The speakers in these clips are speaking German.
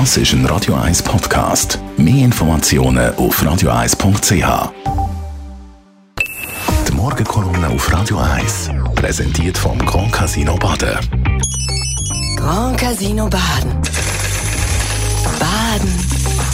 Das ist ein Radio 1 Podcast. Mehr Informationen auf radio1.ch. Die Morgenkolumne auf Radio 1 präsentiert vom Grand Casino Baden. Grand Casino Baden. Baden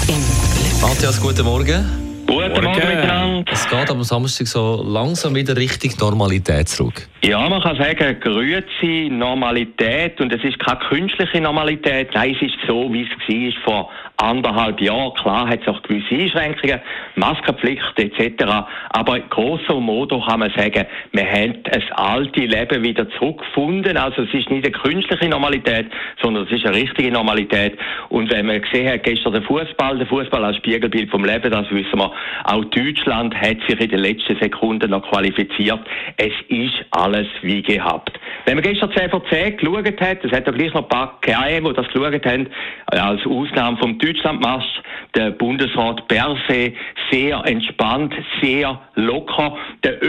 im Glück. Matthias, guten Morgen. Guten Morgen miteinander. Es geht am Samstag so langsam wieder Richtung Normalität zurück. Ja, man kann sagen, grüezi Normalität und es ist keine künstliche Normalität. Nein, es ist so, wie es war vor anderthalb Jahren. Klar hat es auch gewisse Einschränkungen, Maskenpflicht etc. Aber grosso modo kann man sagen, wir haben ein altes Leben wieder zurückgefunden. Also es ist nicht eine künstliche Normalität, sondern es ist eine richtige Normalität. Und wenn man gesehen hat, gestern den Fußball, der Fußball als Spiegelbild vom Leben, das wissen wir, auch Deutschland hat sich in den letzten Sekunden noch qualifiziert. Es ist alles wie gehabt. Wenn man gestern 10 vor 10 geschaut hat, es hat ja gleich noch ein paar gegeben, die das geschaut haben, als Ausnahme vom Deutschlandmarsch, der Bundesrat per se sehr entspannt, sehr locker. Der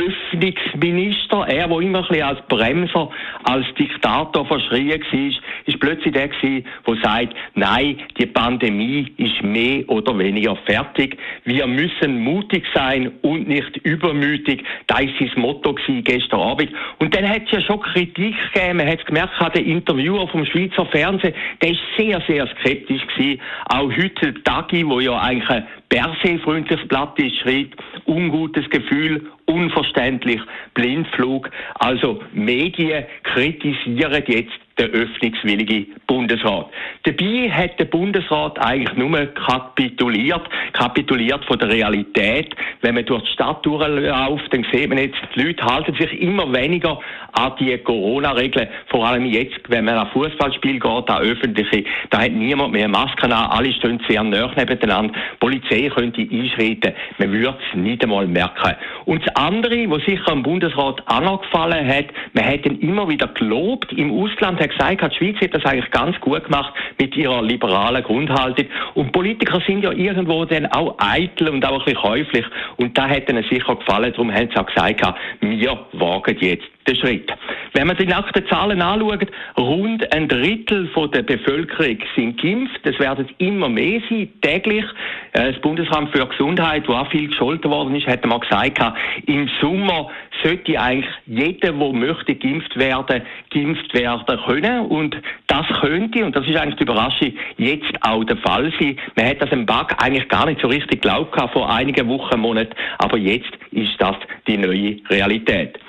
Öffnungsminister, er, der immer ein bisschen als Bremser, als Diktator verschrien war, ist plötzlich der der sagt, nein, die Pandemie ist mehr oder weniger fertig. Wir müssen mutig sein und nicht übermütig. Das war sein Motto gestern Abend. Und dann hat es ja schon Kritik gegeben. Man hat gemerkt, der Interviewer vom Schweizer Fernsehen, der ist sehr, sehr skeptisch gewesen. Auch heute Tagi, wo ja eigentlich ein per se freundliches Blatt ist, schreibt, ungutes Gefühl, unverständlich, Blindflug. Also Medien kritisieren jetzt den öffnungswilligen Bundesrat. Dabei hat der Bundesrat eigentlich nur kapituliert, kapituliert von der Realität. Wenn man durch die Stadt durchläuft, dann sieht man jetzt, die Leute halten sich immer weniger an die Corona-Regeln. Vor allem jetzt, wenn man an Fußballspiel geht, an öffentliche, da hat niemand mehr Masken an, alle stehen sehr nah nebeneinander. Die Polizei könnte einschreiten, man würde es nicht einmal merken. Und das andere, was sicher am Bundesrat auch noch gefallen hat, man hat ihn immer wieder gelobt. Im Ausland hat gesagt, die Schweiz hat das eigentlich ganz gut gemacht mit ihrer liberalen Grundhaltung. Und Politiker sind ja irgendwo dann auch eitel und auch ein bisschen käuflich. Und da hat ihnen sicher gefallen. Darum haben sie auch gesagt, wir wagen jetzt den Schritt. Wenn man die nackten Zahlen anschaut, rund ein Drittel von der Bevölkerung sind geimpft. Es werden immer mehr sein, täglich. Äh, das Bundesamt für Gesundheit, wo auch viel gescholten worden ist, hat mal gesagt, im Sommer sollte eigentlich jeder, der möchte, geimpft werden, geimpft werden können. Und das könnte, und das ist eigentlich die Überraschung, jetzt auch der Fall sein. Man hat das im Bug eigentlich gar nicht so richtig geglaubt vor einigen Wochen, Monaten, aber jetzt ist das die neue Realität.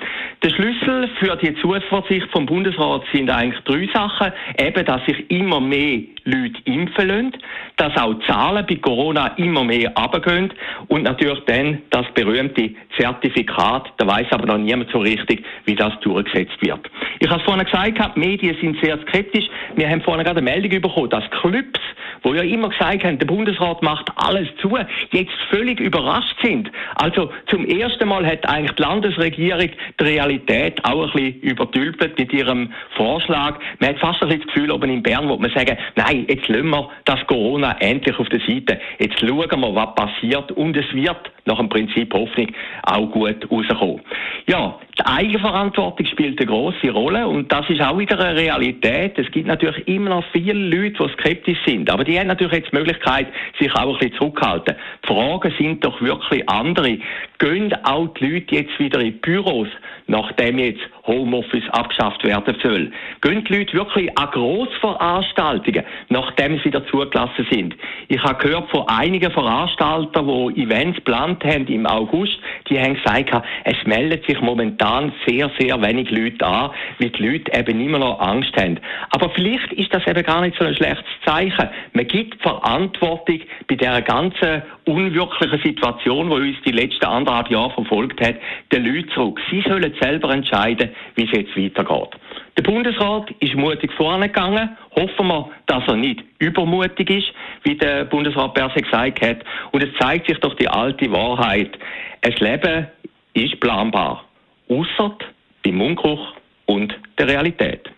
Der Schlüssel für die Zuversicht vom Bundesrat sind eigentlich drei Sachen. Eben, dass sich immer mehr Leute impfen lassen, dass auch die Zahlen bei Corona immer mehr runtergehen und natürlich dann das berühmte Zertifikat. Da weiß aber noch niemand so richtig, wie das durchgesetzt wird. Ich habe es vorhin gesagt, die Medien sind sehr skeptisch. Wir haben vorhin gerade eine Meldung bekommen, dass Clubs wo ja immer gesagt haben, der Bundesrat macht alles zu, jetzt völlig überrascht sind. Also zum ersten Mal hat eigentlich die Landesregierung die Realität auch ein bisschen übertülpelt mit ihrem Vorschlag. Man hat fast ein bisschen das Gefühl, oben in Bern wo man sagen, nein, jetzt lassen wir das Corona endlich auf der Seite. Jetzt schauen wir, was passiert und es wird nach dem Prinzip Hoffnung auch gut rauskommen. Ja, die Eigenverantwortung spielt eine große Rolle und das ist auch wieder eine Realität. Es gibt natürlich immer noch viele Leute, die skeptisch sind, aber die haben natürlich jetzt die Möglichkeit, sich auch ein bisschen zurückzuhalten. Die Fragen sind doch wirklich andere. Gehen auch die Leute jetzt wieder in Büros, nachdem jetzt Homeoffice abgeschafft werden soll? Gehen die Leute wirklich an Grossveranstaltungen, nachdem sie wieder zugelassen sind? Ich habe gehört von einigen Veranstaltern, die Events geplant haben im August, die haben gesagt, es melden sich momentan sehr, sehr wenig Leute an, weil die Leute eben immer noch Angst haben. Aber vielleicht ist das eben gar nicht so ein schlechtes Zeichen. Man gibt Verantwortung bei dieser ganzen unwirklichen Situation, die uns die letzten anderthalb Jahre verfolgt hat, den Leuten zurück. Sie sollen selber entscheiden, wie es jetzt weitergeht. Der Bundesrat ist mutig vorgegangen. Hoffen wir, dass er nicht übermutig ist, wie der Bundesrat Berse gesagt hat. Und es zeigt sich doch die alte Wahrheit. Ein Leben ist planbar. Ausser beim Mundgeruch und der Realität.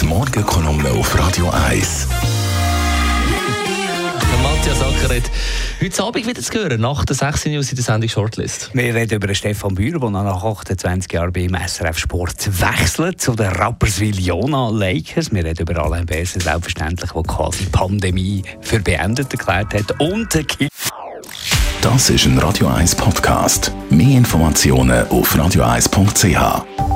Die Morgenkolumne auf Radio 1. Matthias Ackeret. Heute Abend wieder zu hören, nach der 6 News in der Sendung Shortlist. Wir reden über Stefan Bühler, der nach 28 Jahren beim SRF Sport wechselt zu den Rapperswil Jona Lakers. Wir reden über Alain Berset, selbstverständlich, der quasi die Pandemie für beendet erklärt hat. Und Das ist ein Radio 1 Podcast. Mehr Informationen auf radio1.ch.